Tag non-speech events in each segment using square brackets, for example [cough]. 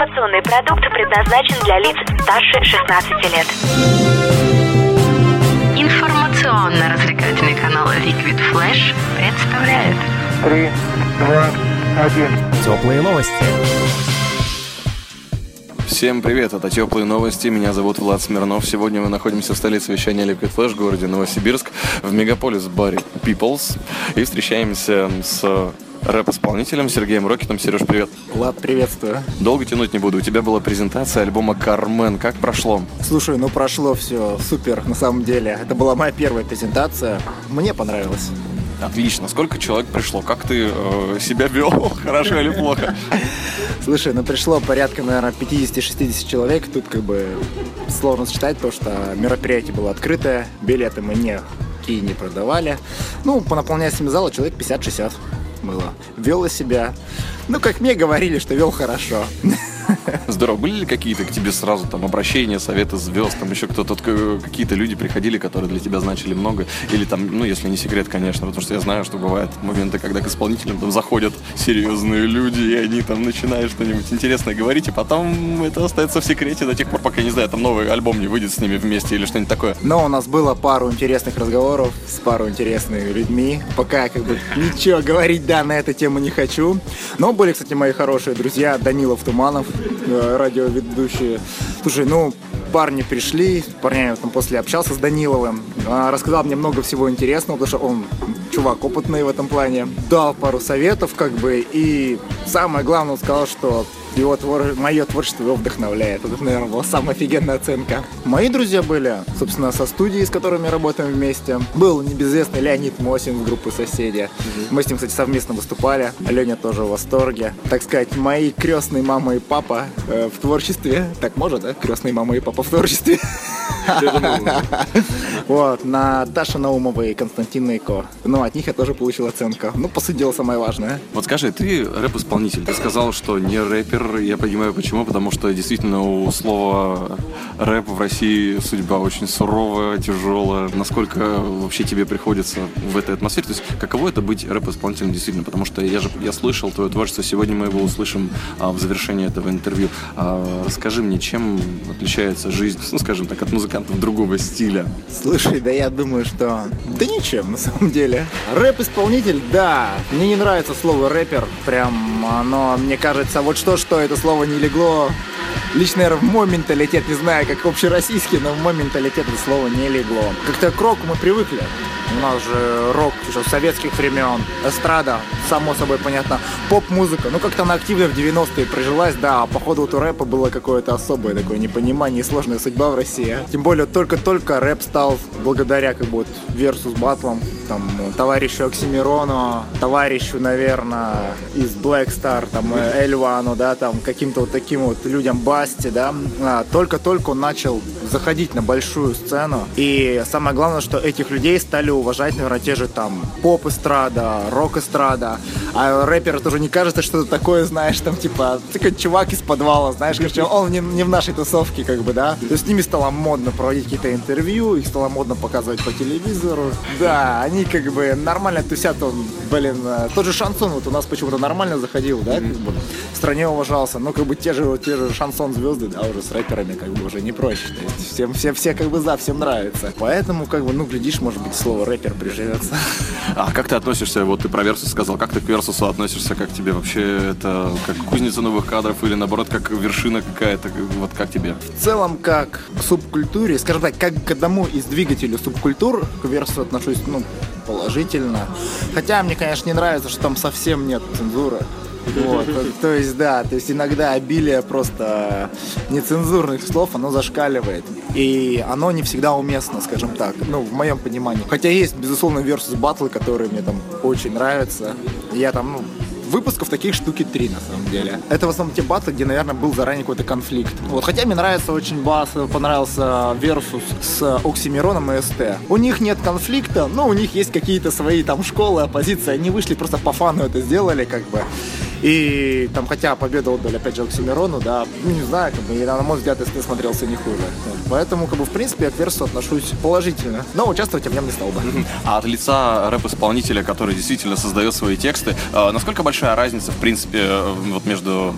Информационный продукт предназначен для лиц старше 16 лет. Информационно-развлекательный канал Liquid Flash представляет Три, два, один. Теплые новости. Всем привет, это Теплые новости, меня зовут Влад Смирнов. Сегодня мы находимся в столице вещания Liquid Flash, городе Новосибирск, в мегаполис баре Peoples. И встречаемся с рэп-исполнителем Сергеем Рокетом. Сереж, привет. Влад, приветствую. Долго тянуть не буду. У тебя была презентация альбома «Кармен». Как прошло? Слушай, ну прошло все супер, на самом деле. Это была моя первая презентация. Мне понравилось. Отлично. Сколько человек пришло? Как ты э, себя вел? [laughs] Хорошо или плохо? [laughs] Слушай, ну пришло порядка, наверное, 50-60 человек. Тут как бы сложно сочетать, потому что мероприятие было открытое, билеты мы никакие не продавали. Ну, по наполняемости зала человек 50-60 было. Вел я себя. Ну, как мне говорили, что вел хорошо. [laughs] [laughs] Здорово. Были ли какие-то к тебе сразу там обращения, советы звезд, там еще кто-то, какие-то люди приходили, которые для тебя значили много? Или там, ну, если не секрет, конечно, потому что я знаю, что бывают моменты, когда к исполнителям там заходят серьезные люди, и они там начинают что-нибудь интересное говорить, и потом это остается в секрете до тех пор, пока, не знаю, там новый альбом не выйдет с ними вместе или что-нибудь такое. Но у нас было пару интересных разговоров с пару интересными людьми. Пока как бы ничего говорить, да, на эту тему не хочу. Но были, кстати, мои хорошие друзья Данилов Туманов, радиоведущие. Слушай, ну, парни пришли, парнями там после общался с Даниловым, а, рассказал мне много всего интересного, потому что он чувак опытный в этом плане, дал пару советов, как бы, и самое главное, он сказал, что его твор... мое творчество его вдохновляет. Это, наверное, была самая офигенная оценка. Мои друзья были, собственно, со студией, с которыми работаем вместе. Был небезызвестный Леонид Мосин из группы «Соседи». Мы с ним, кстати, совместно выступали. Леня тоже в восторге. Так сказать, мои крестные мама и папа э, в творчестве. Так можно, да? Крестные мама и папа в творчестве. [laughs] [laughs] Вот, на Таша Наумова и Константин Найко. Ну, от них я тоже получил оценку. Ну, по сути дела, самое важное. Вот скажи, ты рэп-исполнитель. Ты сказал, что не рэпер. Я понимаю, почему. Потому что действительно у слова рэп в России судьба очень суровая, тяжелая. Насколько вообще тебе приходится в этой атмосфере? То есть, каково это быть рэп-исполнителем действительно? Потому что я же я слышал твое творчество. Сегодня мы его услышим а, в завершении этого интервью. А, расскажи мне, чем отличается жизнь, ну, скажем так, от музыкантов другого стиля? Слушай, да я думаю, что... Да ничем, на самом деле. Рэп-исполнитель, да. Мне не нравится слово рэпер. Прям оно, мне кажется, вот что, что это слово не легло Лично, наверное, в мой менталитет, не знаю, как общероссийский, но в мой менталитет это слово не легло. Как-то к року мы привыкли. У нас же рок еще советских времен, эстрада, само собой понятно, поп-музыка. Ну, как-то она активно в 90-е прижилась, да, а походу вот у рэпа было какое-то особое такое непонимание и сложная судьба в России. Тем более только-только рэп стал благодаря как бы вот Versus батлам, там, товарищу Оксимирону, товарищу, наверное, из Black Star, там, Эльвану, да, там, каким-то вот таким вот людям Басти, да, а, только-только он начал заходить на большую сцену. И самое главное, что этих людей стали уважать, наверное, те же там поп-эстрада, рок-эстрада. А рэпер тоже не кажется, что это такое, знаешь, там типа такой чувак из подвала, знаешь, короче, он не, не в нашей тусовке, как бы, да. То есть с ними стало модно проводить какие-то интервью, их стало модно показывать по телевизору. Да, они как бы нормально тусят, он, блин, э, тот же шансон вот у нас почему-то нормально заходил, да, как бы в стране уважался, но как бы те же, те же шансон звезды, да, уже с рэперами как бы уже не проще. То есть всем, все, все как бы за, всем нравится. Поэтому, как бы, ну, глядишь, может быть, слово рэпер приживется. А как ты относишься, вот ты про Версус сказал, как ты к Версусу относишься, как тебе вообще это, как кузница новых кадров или наоборот, как вершина какая-то, вот как тебе? В целом, как к субкультуре, скажем так, как к одному из двигателей субкультур, к Версусу отношусь, ну, положительно. Хотя мне, конечно, не нравится, что там совсем нет цензуры. Вот, то есть, да, то есть иногда обилие просто нецензурных слов, оно зашкаливает. И оно не всегда уместно, скажем так, ну, в моем понимании. Хотя есть, безусловно, versus батлы, которые мне там очень нравятся. Я там, ну, выпусков таких штуки три, на самом деле. Это в основном те батлы, где, наверное, был заранее какой-то конфликт. Вот, хотя мне нравится очень бас, понравился Versus с Оксимироном и СТ. У них нет конфликта, но у них есть какие-то свои там школы, оппозиции. Они вышли просто по фану это сделали, как бы. И там, хотя победу отдали опять же Оксимирону, да, ну не знаю, как бы, и, на мой взгляд, СТ смотрелся не хуже. Вот. Поэтому, как бы, в принципе, я к Версу отношусь положительно. Но участвовать я в нем не стал бы. А от лица рэп-исполнителя, который действительно создает свои тексты, э, насколько большая разница, в принципе, э, вот между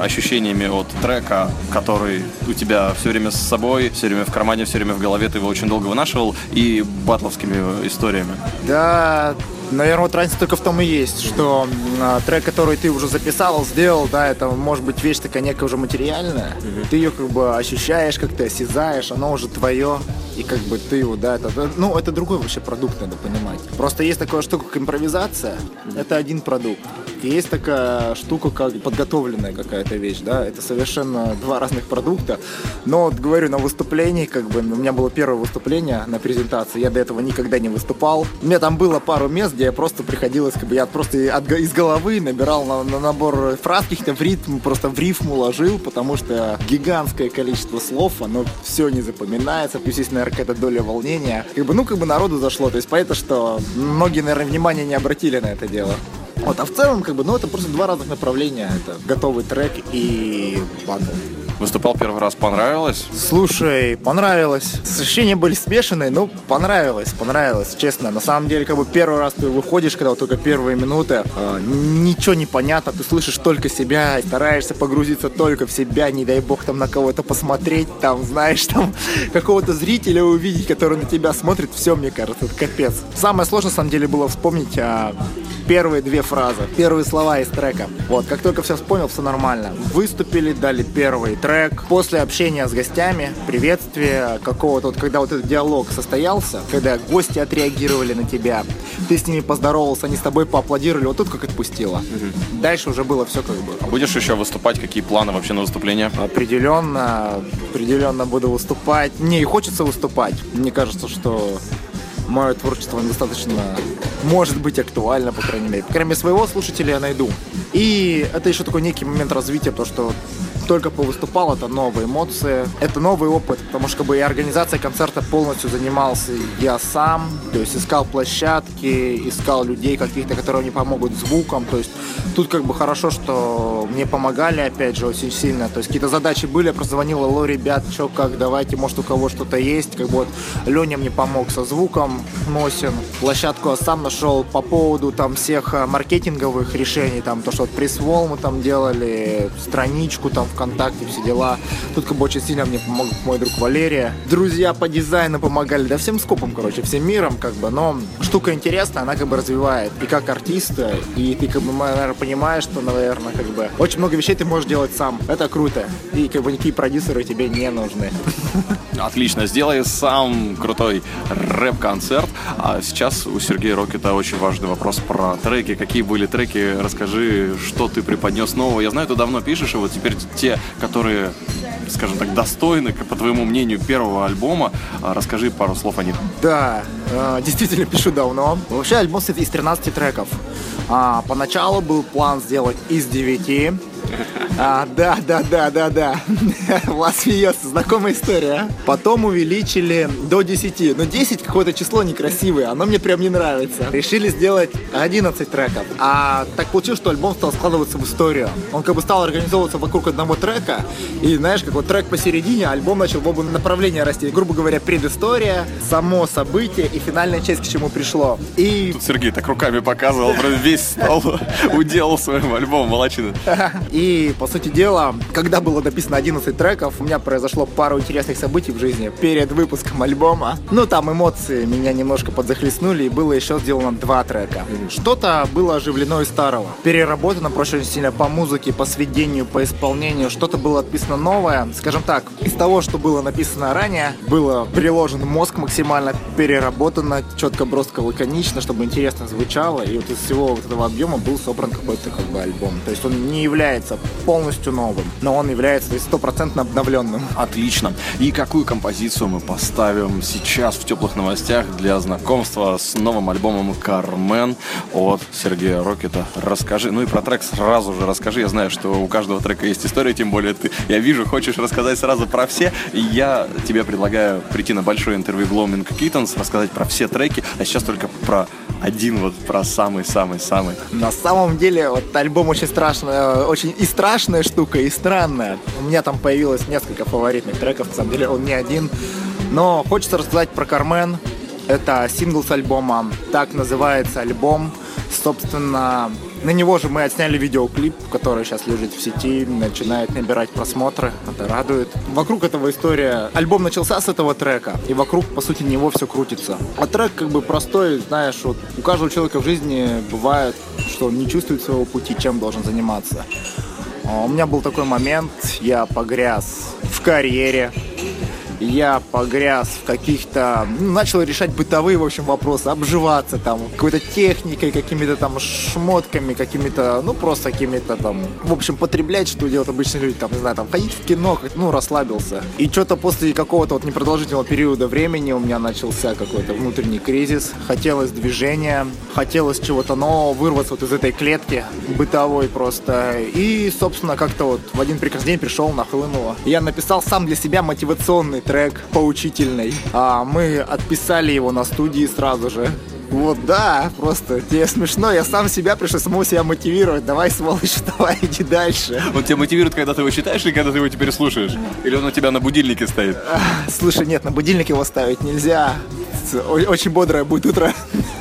ощущениями от трека, который у тебя все время с собой, все время в кармане, все время в голове, ты его очень долго вынашивал, и батловскими историями? Да, Наверное, вот разница только в том и есть, что э, трек, который ты уже записал, сделал, да, это может быть вещь такая некая уже материальная. Mm-hmm. Ты ее как бы ощущаешь, как ты осязаешь, оно уже твое, и как бы ты его, да, это, ну, это другой вообще продукт, надо понимать. Просто есть такая штука, как импровизация, mm-hmm. это один продукт. Есть такая штука, как подготовленная какая-то вещь, да, это совершенно два разных продукта. Но вот говорю, на выступлении, как бы, у меня было первое выступление на презентации, я до этого никогда не выступал. У меня там было пару мест, где я просто приходилось, как бы я просто из головы набирал на, на набор фраз каких-то в ритм, просто в рифму ложил, потому что гигантское количество слов, оно все не запоминается, плюс есть, наверное, какая-то доля волнения. Как бы, ну, как бы народу зашло, то есть понятно, что многие, наверное, внимания не обратили на это дело. Вот, а в целом, как бы, ну, это просто два разных направления. Это готовый трек и батл. Выступал первый раз, понравилось? Слушай, понравилось. Ощущения были смешанные, но понравилось, понравилось, честно. На самом деле, как бы первый раз ты выходишь, когда вот только первые минуты, э, ничего не понятно, ты слышишь только себя, стараешься погрузиться только в себя, не дай бог там на кого-то посмотреть, там, знаешь, там [laughs] какого-то зрителя увидеть, который на тебя смотрит, все, мне кажется, это капец. Самое сложное, на самом деле, было вспомнить а, первые две фразы, первые слова из трека. Вот, как только все вспомнил, все нормально. Выступили, дали первый трек. После общения с гостями, приветствия какого-то, вот, когда вот этот диалог состоялся, когда гости отреагировали на тебя, ты с ними поздоровался, они с тобой поаплодировали, вот тут как отпустило. Угу. Дальше уже было все как бы. А будешь еще выступать? Какие планы вообще на выступление? Определенно, определенно буду выступать. Мне и хочется выступать. Мне кажется, что мое творчество достаточно может быть актуально, по крайней мере. Мере, своего слушателя я найду. И это еще такой некий момент развития, то, что только повыступал, это новые эмоции, это новый опыт, потому что как бы и организация концерта полностью занимался я сам, то есть искал площадки, искал людей каких-то, которые мне помогут звуком, то есть тут как бы хорошо, что мне помогали, опять же, очень сильно, то есть какие-то задачи были, я просто звонил, алло, ребят, что, как, давайте, может, у кого что-то есть, как бы вот Леня мне помог со звуком, Мосин, площадку я сам нашел по поводу там всех э, маркетинговых решений, там то, что вот пресс-вол мы там делали, страничку там в ВКонтакте, все дела. Тут как бы очень сильно мне помог мой друг Валерия. Друзья по дизайну помогали, да всем скопом, короче, всем миром, как бы. Но штука интересная, она как бы развивает и как артиста, и ты как бы, наверное, понимаешь, что, наверное, как бы очень много вещей ты можешь делать сам. Это круто. И как бы никакие продюсеры тебе не нужны. Отлично, сделай сам крутой рэп-концерт. А сейчас у Сергея Рокета очень важный вопрос про треки. Какие были треки? Расскажи, что ты преподнес нового. Я знаю, ты давно пишешь, и вот теперь те, которые, скажем так, достойны, по твоему мнению, первого альбома, а, расскажи пару слов о них. Да, э, действительно [laughs] пишу давно. Вообще альбом состоит из 13 треков. А, поначалу был план сделать из 9, а, да, да, да, да, да. [laughs] Вас смеется, знакомая история. Потом увеличили до 10. Но 10 какое-то число некрасивое, оно мне прям не нравится. Решили сделать 11 треков. А так получилось, что альбом стал складываться в историю. Он как бы стал организовываться вокруг одного трека. И знаешь, как вот трек посередине, а альбом начал в оба направления расти. Грубо говоря, предыстория, само событие и финальная часть, к чему пришло. И... Тут Сергей так руками показывал, весь стол [laughs] уделал своим альбомом, молодчина. [laughs] И, по сути дела, когда было написано 11 треков, у меня произошло пару интересных событий в жизни перед выпуском альбома. Ну, там эмоции меня немножко подзахлестнули, и было еще сделано два трека. Что-то было оживлено из старого. Переработано очень сильно по музыке, по сведению, по исполнению. Что-то было отписано новое. Скажем так, из того, что было написано ранее, было приложен мозг максимально переработано, четко, броско, лаконично, чтобы интересно звучало. И вот из всего вот этого объема был собран какой-то как бы альбом. То есть он не является полностью новым, но он является стопроцентно обновленным. Отлично. И какую композицию мы поставим сейчас в теплых новостях для знакомства с новым альбомом «Кармен» от Сергея Рокета? Расскажи. Ну и про трек сразу же расскажи. Я знаю, что у каждого трека есть история, тем более ты, я вижу, хочешь рассказать сразу про все. Я тебе предлагаю прийти на большое интервью Gloaming Kittens, рассказать про все треки, а сейчас только про один вот, про самый-самый-самый. На самом деле, вот альбом очень страшный, э, очень и страшная штука, и странная. У меня там появилось несколько фаворитных треков, на самом деле он не один. Но хочется рассказать про Кармен. Это сингл с альбома, так называется альбом. Собственно, На него же мы отсняли видеоклип, который сейчас лежит в сети, начинает набирать просмотры. Это радует. Вокруг этого история. Альбом начался с этого трека, и вокруг, по сути, него все крутится. А трек как бы простой, знаешь, вот у каждого человека в жизни бывает, что он не чувствует своего пути, чем должен заниматься. У меня был такой момент, я погряз в карьере, я погряз в каких-то... ну, начал решать бытовые, в общем, вопросы, обживаться там какой-то техникой, какими-то там шмотками, какими-то, ну, просто какими-то там... В общем, потреблять, что делают обычные люди, там, не знаю, там, ходить в кино, ну, расслабился. И что-то после какого-то вот непродолжительного периода времени у меня начался какой-то внутренний кризис. Хотелось движения, хотелось чего-то нового, вырваться вот из этой клетки бытовой просто. И, собственно, как-то вот в один прекрасный день пришел, нахлынуло. Я написал сам для себя мотивационный трек, поучительный. А мы отписали его на студии сразу же. Вот, да, просто тебе смешно, я сам себя пришел самого себя мотивировать. Давай, сволочь, [laughs] давай, иди дальше. Он тебя мотивирует, когда ты его читаешь или когда ты его теперь слушаешь? Или он у тебя на будильнике стоит? Слушай, нет, на будильник его ставить нельзя. Очень бодрое будет утро.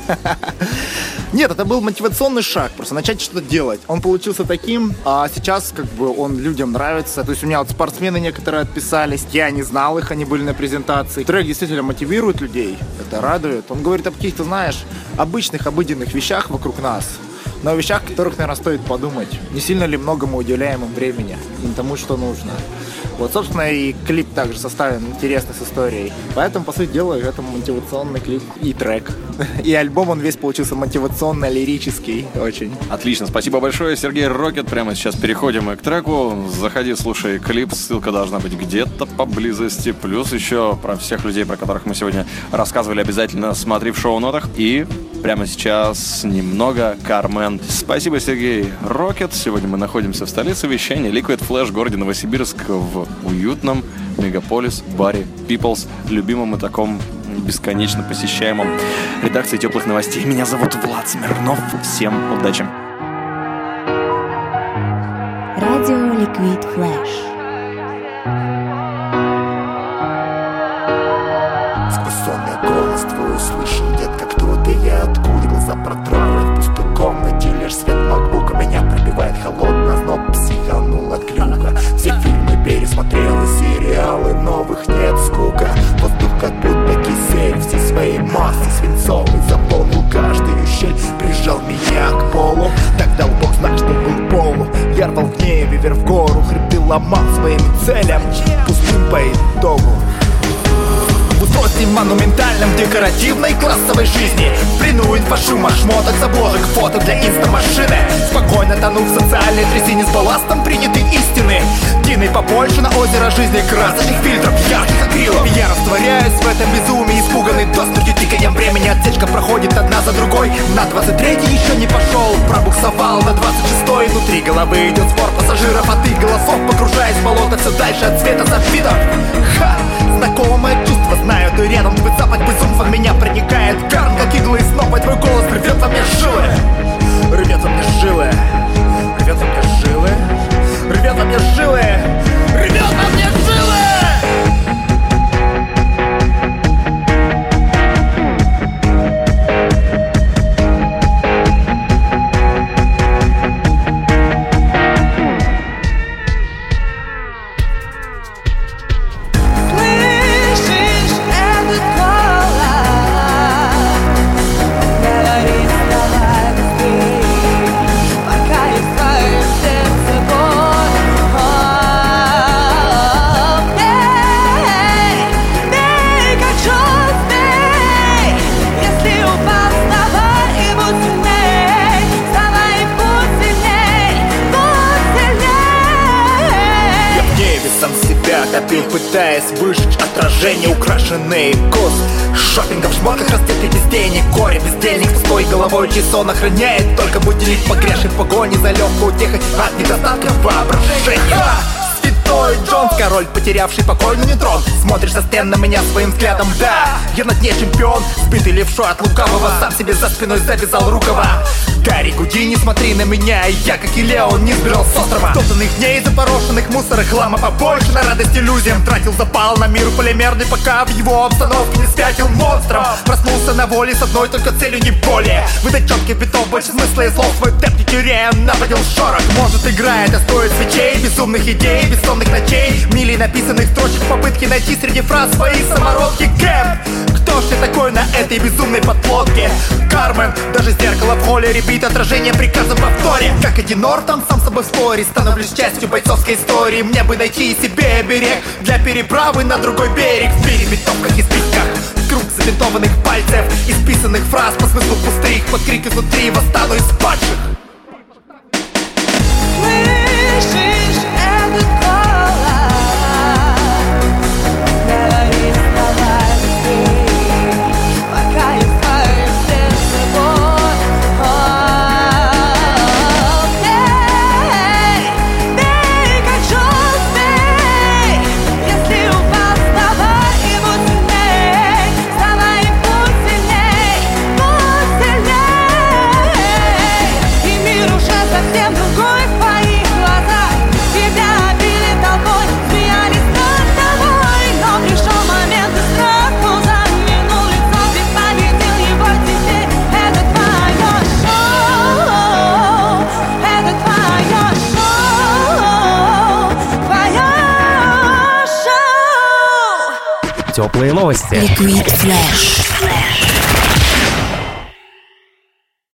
[laughs] Нет, это был мотивационный шаг, просто начать что-то делать. Он получился таким, а сейчас как бы он людям нравится. То есть у меня вот спортсмены некоторые отписались, я не знал их, они были на презентации. Трек действительно мотивирует людей, это радует. Он говорит о каких-то, знаешь, обычных, обыденных вещах вокруг нас. Но о вещах, о которых, наверное, стоит подумать. Не сильно ли много мы уделяем им времени, им тому, что нужно. Вот, собственно, и клип также составлен интересный с историей. Поэтому, по сути дела, это мотивационный клип и трек. [laughs] И альбом, он весь получился мотивационно-лирический очень. Отлично, спасибо большое, Сергей Рокет. Прямо сейчас переходим мы к треку. Заходи, слушай клип, ссылка должна быть где-то поблизости. Плюс еще про всех людей, про которых мы сегодня рассказывали, обязательно смотри в шоу-нотах. И прямо сейчас немного Кармен. Спасибо, Сергей Рокет. Сегодня мы находимся в столице вещания Liquid Flash городе Новосибирск в уютном мегаполис баре People's, любимом и таком бесконечно посещаемом редакции теплых новостей. Меня зовут Влад Смирнов. Всем удачи! Радио Ликвид Флэш. Сквозь голос твой услышал, детка, кто ты и откуда Глаза продрали в пустой комнате Лишь свет макбука вверх в гору Хребты ломал своим целям. Пустым по итогу. В устройстве монументальном декоративной классовой жизни. В плену инфошума, шмоток, заблодок, фото для инстамашины. Спокойно тону в социальной трясине с балластом принятой истины Тиной побольше на озеро жизни красочных фильтров, ярких акрилов Я растворяюсь в этом безумии, испуганный до смерти тиканием времени. Отсечка проходит одна за другой. На 23-й еще не пошел, пробуксовал на 26-й Внутри головы идет спор пассажиров, а ты голосов Погружаясь в болото все дальше от света софитов Ха! Знакомое чувство, знаю, Кос Шопингом в шмотках растет без денег. Горе бездельник с той головой, чей сон охраняет. Только будильник погрешный в погоне за легкой утехой От недостатка воображения Святой Джонс, король потерявший покой, но не трон. Смотришь со стен на меня своим взглядом, да. Я на дне чемпион, сбитый левшой от лукавого. Сам себе за спиной завязал рукава. Гарри, гуди, не смотри на меня. Я, как и Леон, не сбежал с острова. Топтанных дней, запорошенных мусора Хлама побольше. На радость иллюзиям Тратил запал на мир. Полимерный Пока в его обстановке не спятил монстром. Проснулся на воле с одной только целью, не более. Выдать четких битов, больше смысла и слов Свой темп не теряя, наводил шорох. Может играет, а стоит свечей Безумных идей, бессонных ночей Мили написанных строчек попытки найти среди фраз Свои самородки. Кэмп Кто ж я такой на этой безумной подплотке? Кармен, даже зеркало в холле Ребит отражение приказа в повторе Как и Динор там сам собой в споре Становлюсь частью бойцовской истории. Мне бы найти себе берег Для переправы на другой берег. В перебитовках и списках Круг забинтованных пальцев Исписанных фраз по смыслу пустых Под крик изнутри восстану из падших Liquid Flash.